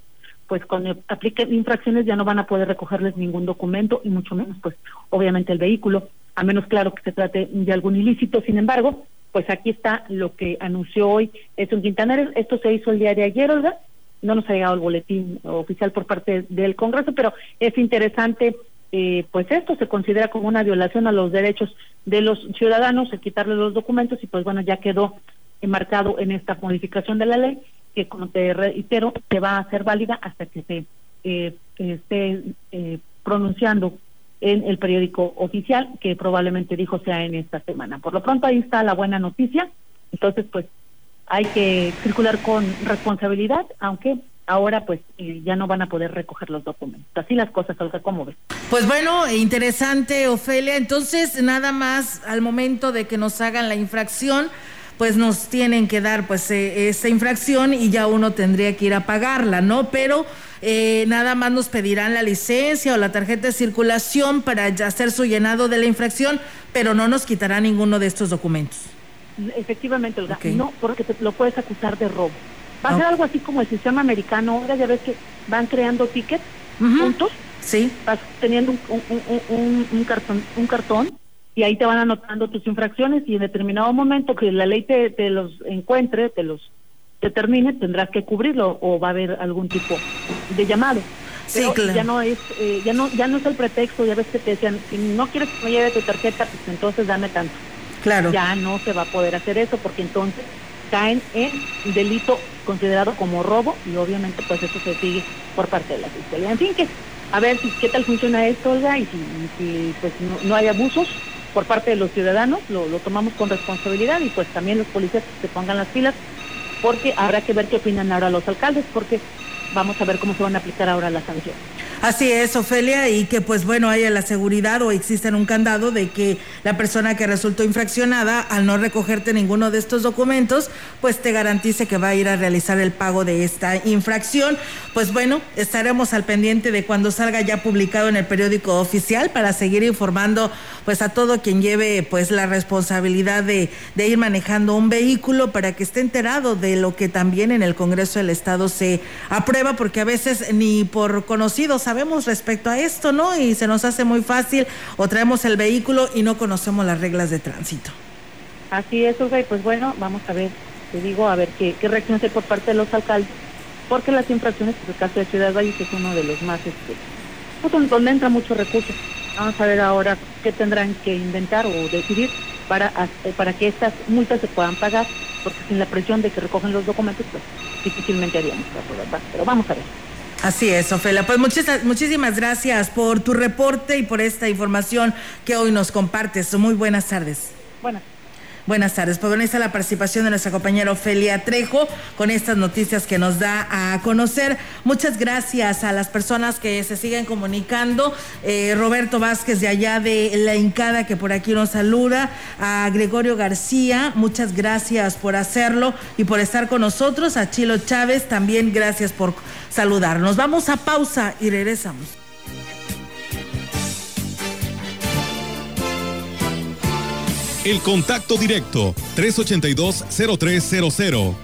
pues cuando apliquen infracciones ya no van a poder recogerles ningún documento y mucho menos, pues obviamente el vehículo, a menos claro que se trate de algún ilícito. Sin embargo, pues aquí está lo que anunció hoy un Quintanar. Esto se hizo el día de ayer, Olga. No nos ha llegado el boletín oficial por parte del Congreso, pero es interesante eh, pues esto se considera como una violación a los derechos de los ciudadanos, el quitarles los documentos y pues bueno, ya quedó enmarcado en esta modificación de la ley que como te reitero se va a hacer válida hasta que se eh, esté eh, pronunciando en el periódico oficial que probablemente dijo sea en esta semana. Por lo pronto ahí está la buena noticia, entonces pues hay que circular con responsabilidad, aunque ahora pues eh, ya no van a poder recoger los documentos. Así las cosas, Olga, ¿cómo ves? Pues bueno, interesante, Ofelia. Entonces, nada más al momento de que nos hagan la infracción, pues nos tienen que dar pues eh, esa infracción y ya uno tendría que ir a pagarla, ¿no? Pero eh, nada más nos pedirán la licencia o la tarjeta de circulación para ya hacer su llenado de la infracción, pero no nos quitará ninguno de estos documentos. Efectivamente, Olga, no, porque te lo puedes acusar de robo. Va a ser algo así como el sistema americano, ahora ya ves que van creando tickets juntos. Sí. Vas teniendo un, un, un, un cartón, un cartón y ahí te van anotando tus infracciones y en determinado momento que la ley te, te los encuentre, te los determine, tendrás que cubrirlo o va a haber algún tipo de llamado. Sí, claro. ya no es eh, ya no ya no es el pretexto, ya ves que te decían, si no quieres que me lleve tu tarjeta, pues entonces dame tanto. Claro. Ya no se va a poder hacer eso porque entonces caen en delito considerado como robo y obviamente pues eso se sigue por parte de la fiscalía. En fin, que a ver si qué tal funciona esto, Olga, y si, y si, pues no, no hay abusos por parte de los ciudadanos, lo, lo tomamos con responsabilidad y pues también los policías se pongan las pilas porque habrá que ver qué opinan ahora los alcaldes porque vamos a ver cómo se van a aplicar ahora las sanciones. Así es, Ofelia, y que pues bueno, haya la seguridad o exista un candado de que la persona que resultó infraccionada, al no recogerte ninguno de estos documentos, pues te garantice que va a ir a realizar el pago de esta infracción. Pues bueno, estaremos al pendiente de cuando salga ya publicado en el periódico oficial para seguir informando pues a todo quien lleve pues la responsabilidad de, de ir manejando un vehículo para que esté enterado de lo que también en el Congreso del Estado se aprueba, porque a veces ni por conocidos sabemos respecto a esto, ¿no? Y se nos hace muy fácil o traemos el vehículo y no conocemos las reglas de tránsito. Así es, Olga, y pues bueno, vamos a ver, te digo, a ver qué, qué reacción hay por parte de los alcaldes, porque las infracciones, pues el caso de Ciudad Valles es uno de los más, este, pues, donde entra muchos recursos. Vamos a ver ahora qué tendrán que inventar o decidir para, hacer- para que estas multas se puedan pagar, porque sin la presión de que recogen los documentos, pues difícilmente haríamos caso, ¿verdad? Pero vamos a ver. Así es, Ofelia. Pues muchas, muchísimas gracias por tu reporte y por esta información que hoy nos compartes. Muy buenas tardes. Buenas. Buenas tardes. Pues bueno, está la participación de nuestra compañera Ofelia Trejo con estas noticias que nos da a conocer. Muchas gracias a las personas que se siguen comunicando. Eh, Roberto Vázquez de allá de La Hincada que por aquí nos saluda. A Gregorio García, muchas gracias por hacerlo y por estar con nosotros. A Chilo Chávez, también gracias por saludarnos. Vamos a pausa y regresamos. El contacto directo 382-0300.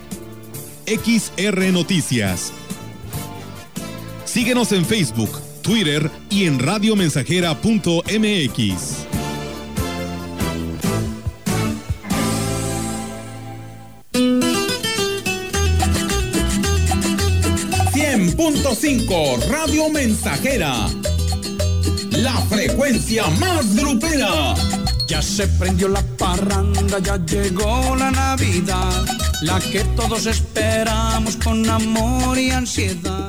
XR Noticias. Síguenos en Facebook, Twitter y en radiomensajera.mx. .5 Radio Mensajera. La frecuencia más grupera. Ya se prendió la parranda, ya llegó la Navidad, la que todos esperamos con amor y ansiedad.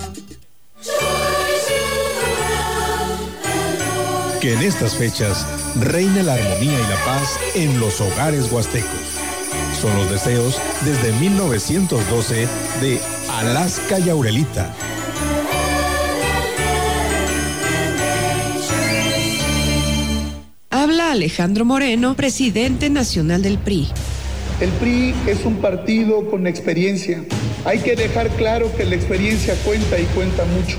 Que en estas fechas reine la armonía y la paz en los hogares huastecos. Son los deseos desde 1912 de Alaska y Aurelita. Alejandro Moreno, presidente nacional del PRI. El PRI es un partido con experiencia. Hay que dejar claro que la experiencia cuenta y cuenta mucho.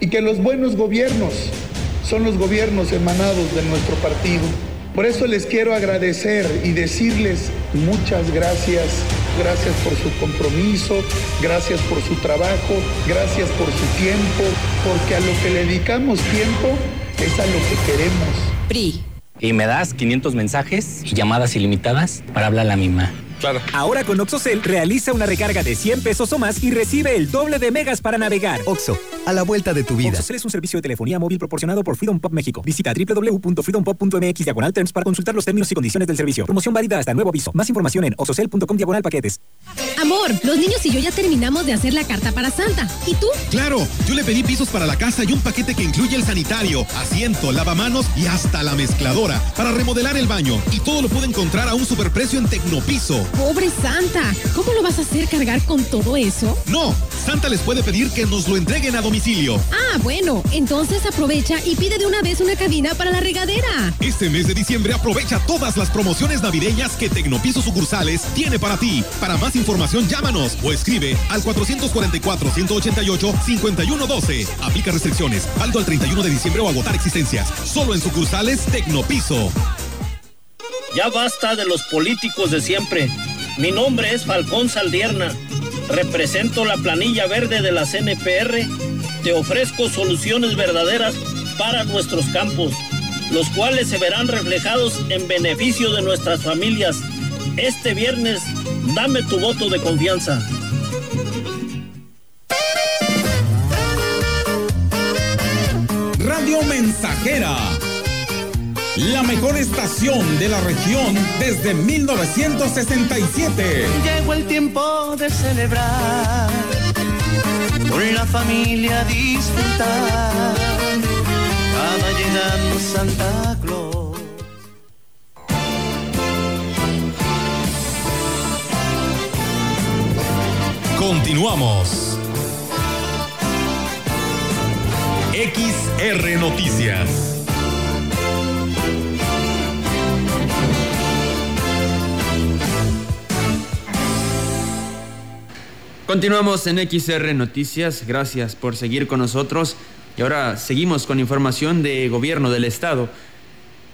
Y que los buenos gobiernos son los gobiernos emanados de nuestro partido. Por eso les quiero agradecer y decirles muchas gracias. Gracias por su compromiso, gracias por su trabajo, gracias por su tiempo, porque a lo que le dedicamos tiempo es a lo que queremos. PRI. ¿Y me das 500 mensajes y llamadas ilimitadas para hablar a la misma? Claro. Ahora con OxoCell realiza una recarga de 100 pesos o más y recibe el doble de megas para navegar. Oxo, a la vuelta de tu vida. OxoCell es un servicio de telefonía móvil proporcionado por Freedom Pop México. Visita www.freedompop.mx diagonal terms para consultar los términos y condiciones del servicio. Promoción válida hasta nuevo aviso. Más información en oxocell.com diagonal paquetes. Amor, los niños y yo ya terminamos de hacer la carta para Santa. ¿Y tú? Claro, yo le pedí pisos para la casa y un paquete que incluye el sanitario, asiento, lavamanos y hasta la mezcladora para remodelar el baño. Y todo lo puede encontrar a un superprecio en Tecnopiso. Pobre Santa, ¿cómo lo vas a hacer cargar con todo eso? No, Santa les puede pedir que nos lo entreguen a domicilio. Ah, bueno, entonces aprovecha y pide de una vez una cabina para la regadera. Este mes de diciembre aprovecha todas las promociones navideñas que Tecnopiso Sucursales tiene para ti. Para más información llámanos o escribe al 444-188-5112. Aplica restricciones, válido al 31 de diciembre o agotar existencias. Solo en sucursales Tecnopiso. Ya basta de los políticos de siempre. Mi nombre es Falcón Saldierna. Represento la planilla verde de la CNPR. Te ofrezco soluciones verdaderas para nuestros campos. los cuales se verán reflejados en beneficio de nuestras familias. Este viernes, dame tu voto de confianza. Radio Mensajera. La mejor estación de la región desde 1967. Llegó el tiempo de celebrar, con la familia disfrutar. Va llegando Santa Claus. Continuamos. XR Noticias. Continuamos en XR Noticias, gracias por seguir con nosotros y ahora seguimos con información de gobierno del estado.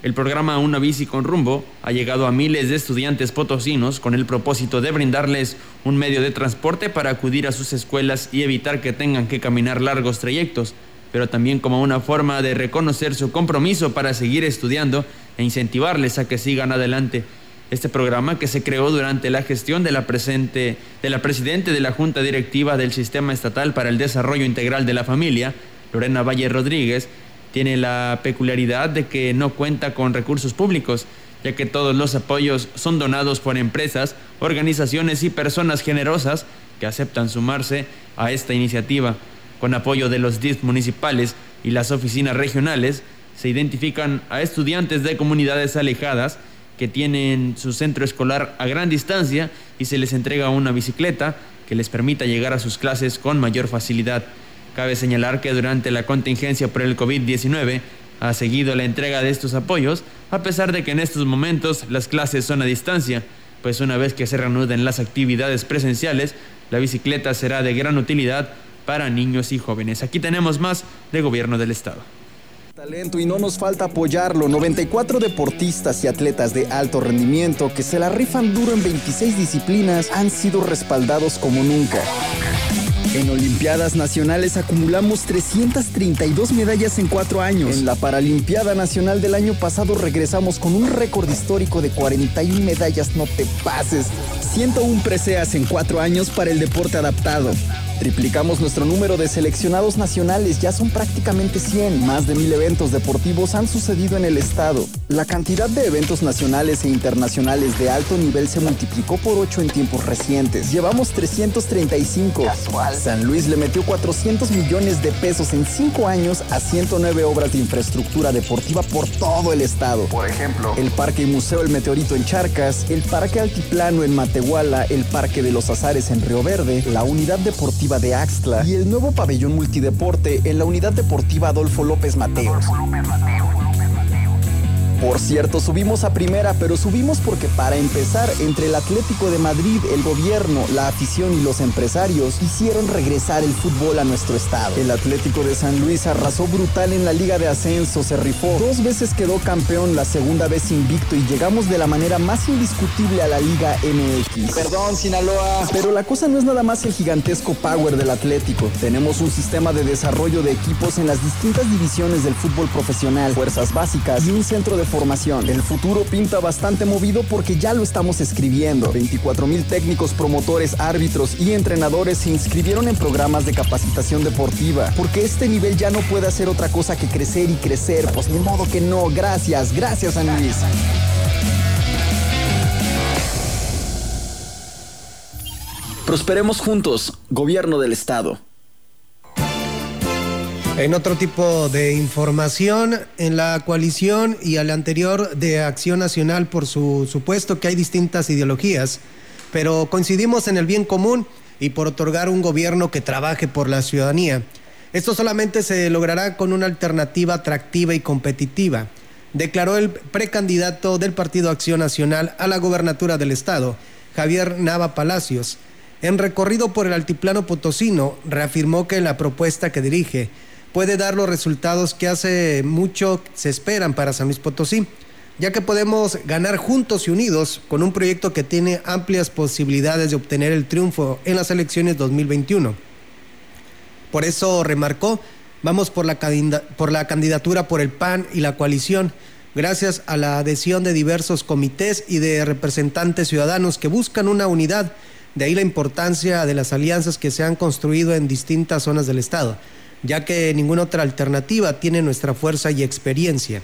El programa Una bici con rumbo ha llegado a miles de estudiantes potosinos con el propósito de brindarles un medio de transporte para acudir a sus escuelas y evitar que tengan que caminar largos trayectos, pero también como una forma de reconocer su compromiso para seguir estudiando e incentivarles a que sigan adelante. Este programa que se creó durante la gestión de la, presente, de la presidente de la Junta Directiva del Sistema Estatal para el Desarrollo Integral de la Familia, Lorena Valle Rodríguez, tiene la peculiaridad de que no cuenta con recursos públicos, ya que todos los apoyos son donados por empresas, organizaciones y personas generosas que aceptan sumarse a esta iniciativa. Con apoyo de los DIF municipales y las oficinas regionales, se identifican a estudiantes de comunidades alejadas que tienen su centro escolar a gran distancia y se les entrega una bicicleta que les permita llegar a sus clases con mayor facilidad. Cabe señalar que durante la contingencia por el COVID-19 ha seguido la entrega de estos apoyos, a pesar de que en estos momentos las clases son a distancia, pues una vez que se reanuden las actividades presenciales, la bicicleta será de gran utilidad para niños y jóvenes. Aquí tenemos más de Gobierno del Estado talento y no nos falta apoyarlo. 94 deportistas y atletas de alto rendimiento que se la rifan duro en 26 disciplinas han sido respaldados como nunca. En Olimpiadas Nacionales acumulamos 332 medallas en cuatro años. En la Paralimpiada Nacional del año pasado regresamos con un récord histórico de 41 medallas, no te pases. 101 preseas en cuatro años para el deporte adaptado. Triplicamos nuestro número de seleccionados nacionales, ya son prácticamente 100. Más de mil eventos deportivos han sucedido en el estado. La cantidad de eventos nacionales e internacionales de alto nivel se multiplicó por 8 en tiempos recientes. Llevamos 335. Casual. San Luis le metió 400 millones de pesos en 5 años a 109 obras de infraestructura deportiva por todo el estado. Por ejemplo, el Parque y Museo El Meteorito en Charcas, el Parque Altiplano en Matehuala, el Parque de los Azares en Río Verde, la Unidad Deportiva de Axtla y el nuevo pabellón multideporte en la Unidad Deportiva Adolfo López Mateos. Por cierto, subimos a primera, pero subimos porque para empezar, entre el Atlético de Madrid, el gobierno, la afición y los empresarios hicieron regresar el fútbol a nuestro estado. El Atlético de San Luis arrasó brutal en la Liga de Ascenso, se rifó. Dos veces quedó campeón, la segunda vez invicto y llegamos de la manera más indiscutible a la Liga MX. Perdón, Sinaloa. Pero la cosa no es nada más el gigantesco power del Atlético. Tenemos un sistema de desarrollo de equipos en las distintas divisiones del fútbol profesional, fuerzas básicas y un centro de formación. El futuro pinta bastante movido porque ya lo estamos escribiendo. 24 mil técnicos, promotores, árbitros y entrenadores se inscribieron en programas de capacitación deportiva. Porque este nivel ya no puede hacer otra cosa que crecer y crecer. Pues ni modo que no. Gracias, gracias San Luis. Prosperemos juntos, gobierno del estado. En otro tipo de información, en la coalición y al anterior de Acción Nacional, por su supuesto que hay distintas ideologías, pero coincidimos en el bien común y por otorgar un gobierno que trabaje por la ciudadanía. Esto solamente se logrará con una alternativa atractiva y competitiva, declaró el precandidato del Partido Acción Nacional a la gobernatura del Estado, Javier Nava Palacios. En recorrido por el altiplano potosino, reafirmó que la propuesta que dirige puede dar los resultados que hace mucho se esperan para San Luis Potosí, ya que podemos ganar juntos y unidos con un proyecto que tiene amplias posibilidades de obtener el triunfo en las elecciones 2021. Por eso remarcó Vamos por la, por la candidatura por el PAN y la coalición, gracias a la adhesión de diversos comités y de representantes ciudadanos que buscan una unidad. De ahí la importancia de las alianzas que se han construido en distintas zonas del Estado, ya que ninguna otra alternativa tiene nuestra fuerza y experiencia.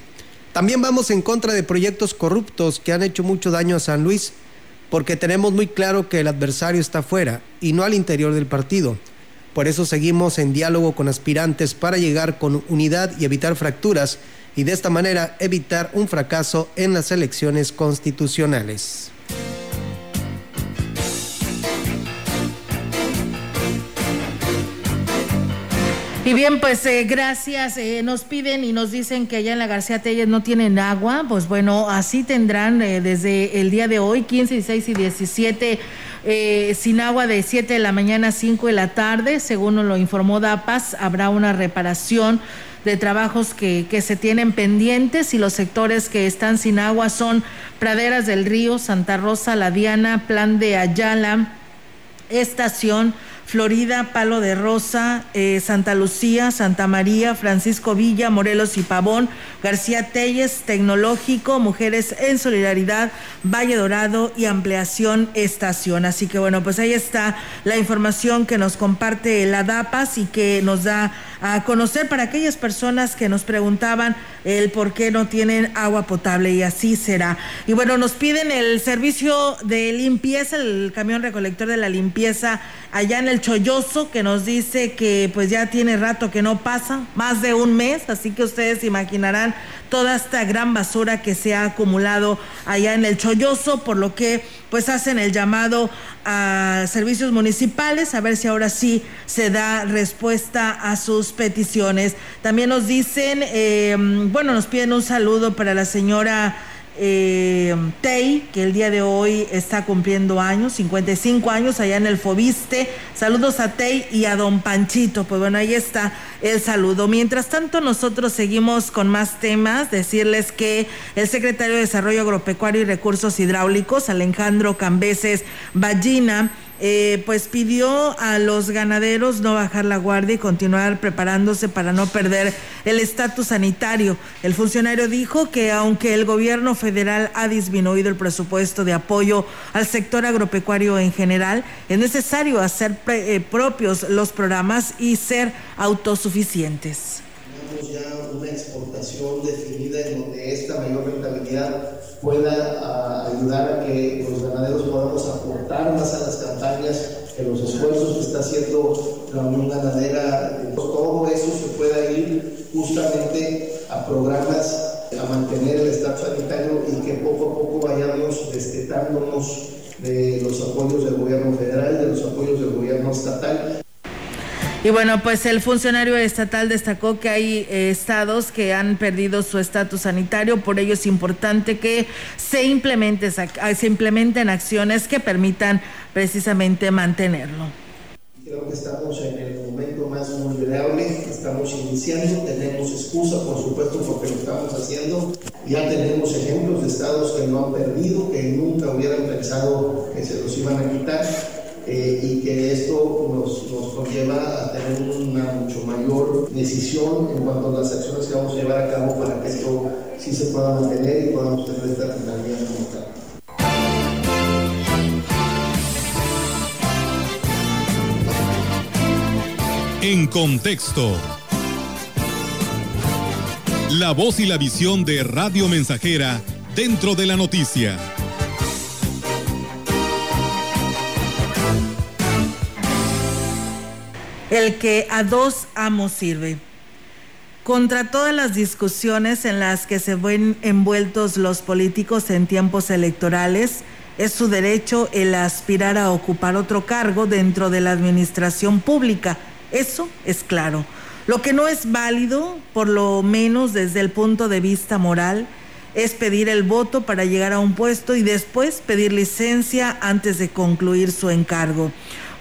También vamos en contra de proyectos corruptos que han hecho mucho daño a San Luis, porque tenemos muy claro que el adversario está fuera y no al interior del partido. Por eso seguimos en diálogo con aspirantes para llegar con unidad y evitar fracturas y de esta manera evitar un fracaso en las elecciones constitucionales. Y bien, pues eh, gracias. Eh, nos piden y nos dicen que allá en la García Telles no tienen agua. Pues bueno, así tendrán eh, desde el día de hoy, 15, 16 y 17 eh, sin agua de 7 de la mañana a 5 de la tarde. Según lo informó DAPAS, habrá una reparación de trabajos que, que, se tienen pendientes y los sectores que están sin agua son Praderas del Río, Santa Rosa, La Diana, Plan de Ayala, Estación, Florida, Palo de Rosa, eh, Santa Lucía, Santa María, Francisco Villa, Morelos y Pavón, García Telles, Tecnológico, Mujeres en Solidaridad, Valle Dorado y Ampliación Estación. Así que bueno, pues ahí está la información que nos comparte la DAPAS y que nos da a conocer para aquellas personas que nos preguntaban el por qué no tienen agua potable y así será. Y bueno, nos piden el servicio de limpieza, el camión recolector de la limpieza allá en el Cholloso, que nos dice que pues ya tiene rato que no pasa, más de un mes, así que ustedes imaginarán toda esta gran basura que se ha acumulado allá en el Cholloso, por lo que pues hacen el llamado a servicios municipales a ver si ahora sí se da respuesta a sus peticiones. También nos dicen, eh, bueno, nos piden un saludo para la señora eh, Tei, que el día de hoy está cumpliendo años, 55 años allá en el Fobiste. Saludos a Tei y a don Panchito. Pues bueno, ahí está el saludo. Mientras tanto, nosotros seguimos con más temas. Decirles que el secretario de Desarrollo Agropecuario y Recursos Hidráulicos, Alejandro Cambeses Ballina, eh, pues pidió a los ganaderos no bajar la guardia y continuar preparándose para no perder el estatus sanitario. El funcionario dijo que aunque el gobierno federal ha disminuido el presupuesto de apoyo al sector agropecuario en general, es necesario hacer eh, propios los programas y ser autosuficientes. Tenemos ya una exportación definida en donde esta mayor rentabilidad pueda ayudar a que los ganaderos podamos aportar más a las campañas, que los esfuerzos que está haciendo la Unión Ganadera, todo eso se pueda ir justamente a programas a mantener el estado sanitario y que poco a poco vayamos destetándonos de los apoyos del gobierno federal, de los apoyos del gobierno estatal. Y bueno, pues el funcionario estatal destacó que hay eh, estados que han perdido su estatus sanitario, por ello es importante que se, implemente, se implementen acciones que permitan precisamente mantenerlo. Creo que estamos en el momento más vulnerable, estamos iniciando, tenemos excusa, por supuesto, porque lo estamos haciendo. Ya tenemos ejemplos de estados que no han perdido, que nunca hubieran pensado que se los iban a quitar eh, y que esto nos, nos, conlleva a tener una mucho mayor decisión en cuanto a las acciones que vamos a llevar a cabo para que esto sí se pueda mantener y podamos tener esta finalidad como tal. En contexto. La voz y la visión de Radio Mensajera dentro de la noticia. El que a dos amos sirve. Contra todas las discusiones en las que se ven envueltos los políticos en tiempos electorales, es su derecho el aspirar a ocupar otro cargo dentro de la administración pública. Eso es claro. Lo que no es válido, por lo menos desde el punto de vista moral, es pedir el voto para llegar a un puesto y después pedir licencia antes de concluir su encargo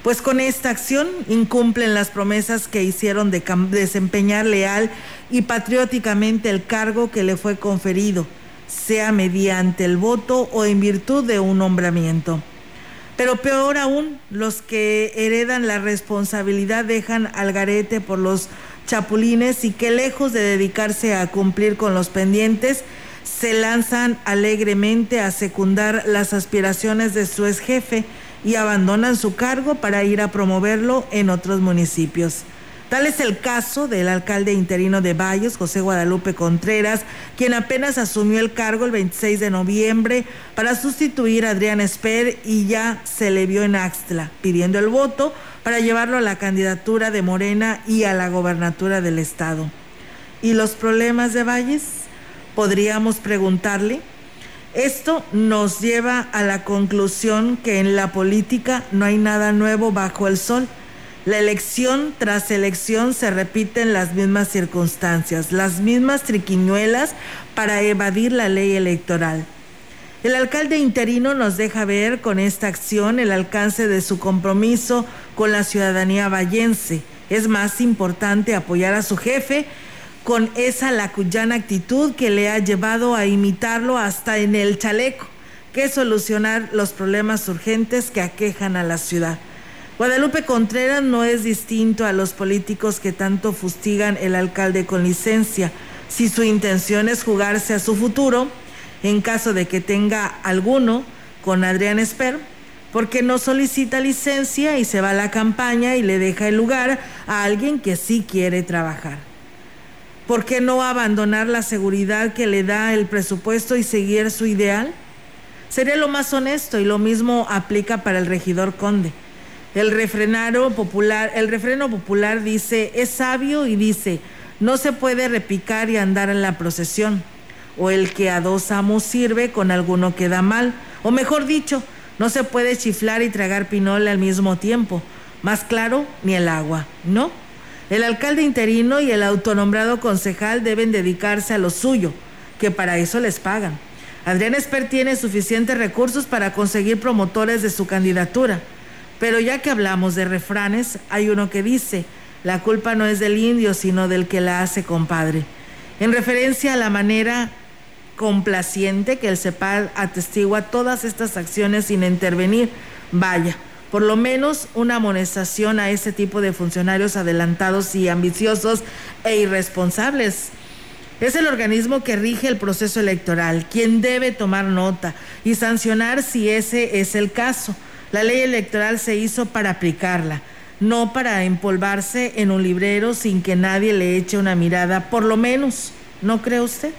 pues con esta acción incumplen las promesas que hicieron de desempeñar leal y patrióticamente el cargo que le fue conferido, sea mediante el voto o en virtud de un nombramiento. Pero peor aún, los que heredan la responsabilidad dejan al garete por los chapulines y que lejos de dedicarse a cumplir con los pendientes, se lanzan alegremente a secundar las aspiraciones de su ex jefe y abandonan su cargo para ir a promoverlo en otros municipios. Tal es el caso del alcalde interino de Valles, José Guadalupe Contreras, quien apenas asumió el cargo el 26 de noviembre para sustituir a Adrián Esper y ya se le vio en Axtla, pidiendo el voto para llevarlo a la candidatura de Morena y a la gobernatura del estado. ¿Y los problemas de Valles? Podríamos preguntarle. Esto nos lleva a la conclusión que en la política no hay nada nuevo bajo el sol la elección tras elección se repiten las mismas circunstancias, las mismas triquiñuelas para evadir la ley electoral. El alcalde interino nos deja ver con esta acción el alcance de su compromiso con la ciudadanía vallense. Es más importante apoyar a su jefe con esa lacuyana actitud que le ha llevado a imitarlo hasta en el chaleco, que solucionar los problemas urgentes que aquejan a la ciudad. Guadalupe Contreras no es distinto a los políticos que tanto fustigan el alcalde con licencia. Si su intención es jugarse a su futuro, en caso de que tenga alguno con Adrián Esper, porque no solicita licencia y se va a la campaña y le deja el lugar a alguien que sí quiere trabajar. ¿Por qué no abandonar la seguridad que le da el presupuesto y seguir su ideal? Sería lo más honesto y lo mismo aplica para el regidor Conde. El popular, el refreno popular dice, es sabio y dice, no se puede repicar y andar en la procesión. O el que a dos amos sirve, con alguno queda mal. O mejor dicho, no se puede chiflar y tragar pinole al mismo tiempo. Más claro, ni el agua, ¿no? El alcalde interino y el autonombrado concejal deben dedicarse a lo suyo, que para eso les pagan. Adrián Esper tiene suficientes recursos para conseguir promotores de su candidatura. Pero ya que hablamos de refranes, hay uno que dice, la culpa no es del indio, sino del que la hace compadre. En referencia a la manera complaciente que el CEPAL atestigua todas estas acciones sin intervenir, vaya, por lo menos una amonestación a ese tipo de funcionarios adelantados y ambiciosos e irresponsables. Es el organismo que rige el proceso electoral, quien debe tomar nota y sancionar si ese es el caso. La ley electoral se hizo para aplicarla, no para empolvarse en un librero sin que nadie le eche una mirada, por lo menos, ¿no cree usted?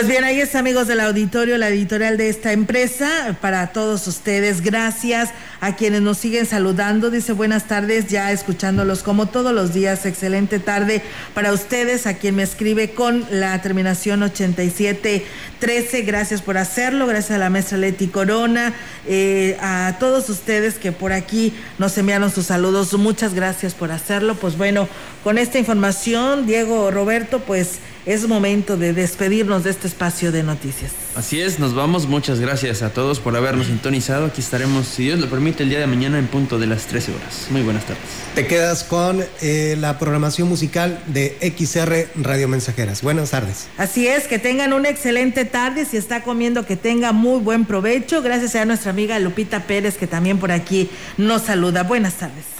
Pues bien, ahí está, amigos del auditorio, la editorial de esta empresa. Para todos ustedes, gracias a quienes nos siguen saludando. Dice buenas tardes, ya escuchándolos como todos los días. Excelente tarde para ustedes, a quien me escribe con la terminación 8713. Gracias por hacerlo. Gracias a la maestra Leti Corona, eh, a todos ustedes que por aquí nos enviaron sus saludos. Muchas gracias por hacerlo. Pues bueno, con esta información, Diego Roberto, pues es momento de despedirnos de este espacio de noticias. Así es, nos vamos. Muchas gracias a todos por habernos sintonizado. Aquí estaremos, si Dios lo permite, el día de mañana en punto de las 13 horas. Muy buenas tardes. Te quedas con eh, la programación musical de XR Radio Mensajeras. Buenas tardes. Así es, que tengan una excelente tarde. Si está comiendo, que tenga muy buen provecho. Gracias a nuestra amiga Lupita Pérez, que también por aquí nos saluda. Buenas tardes.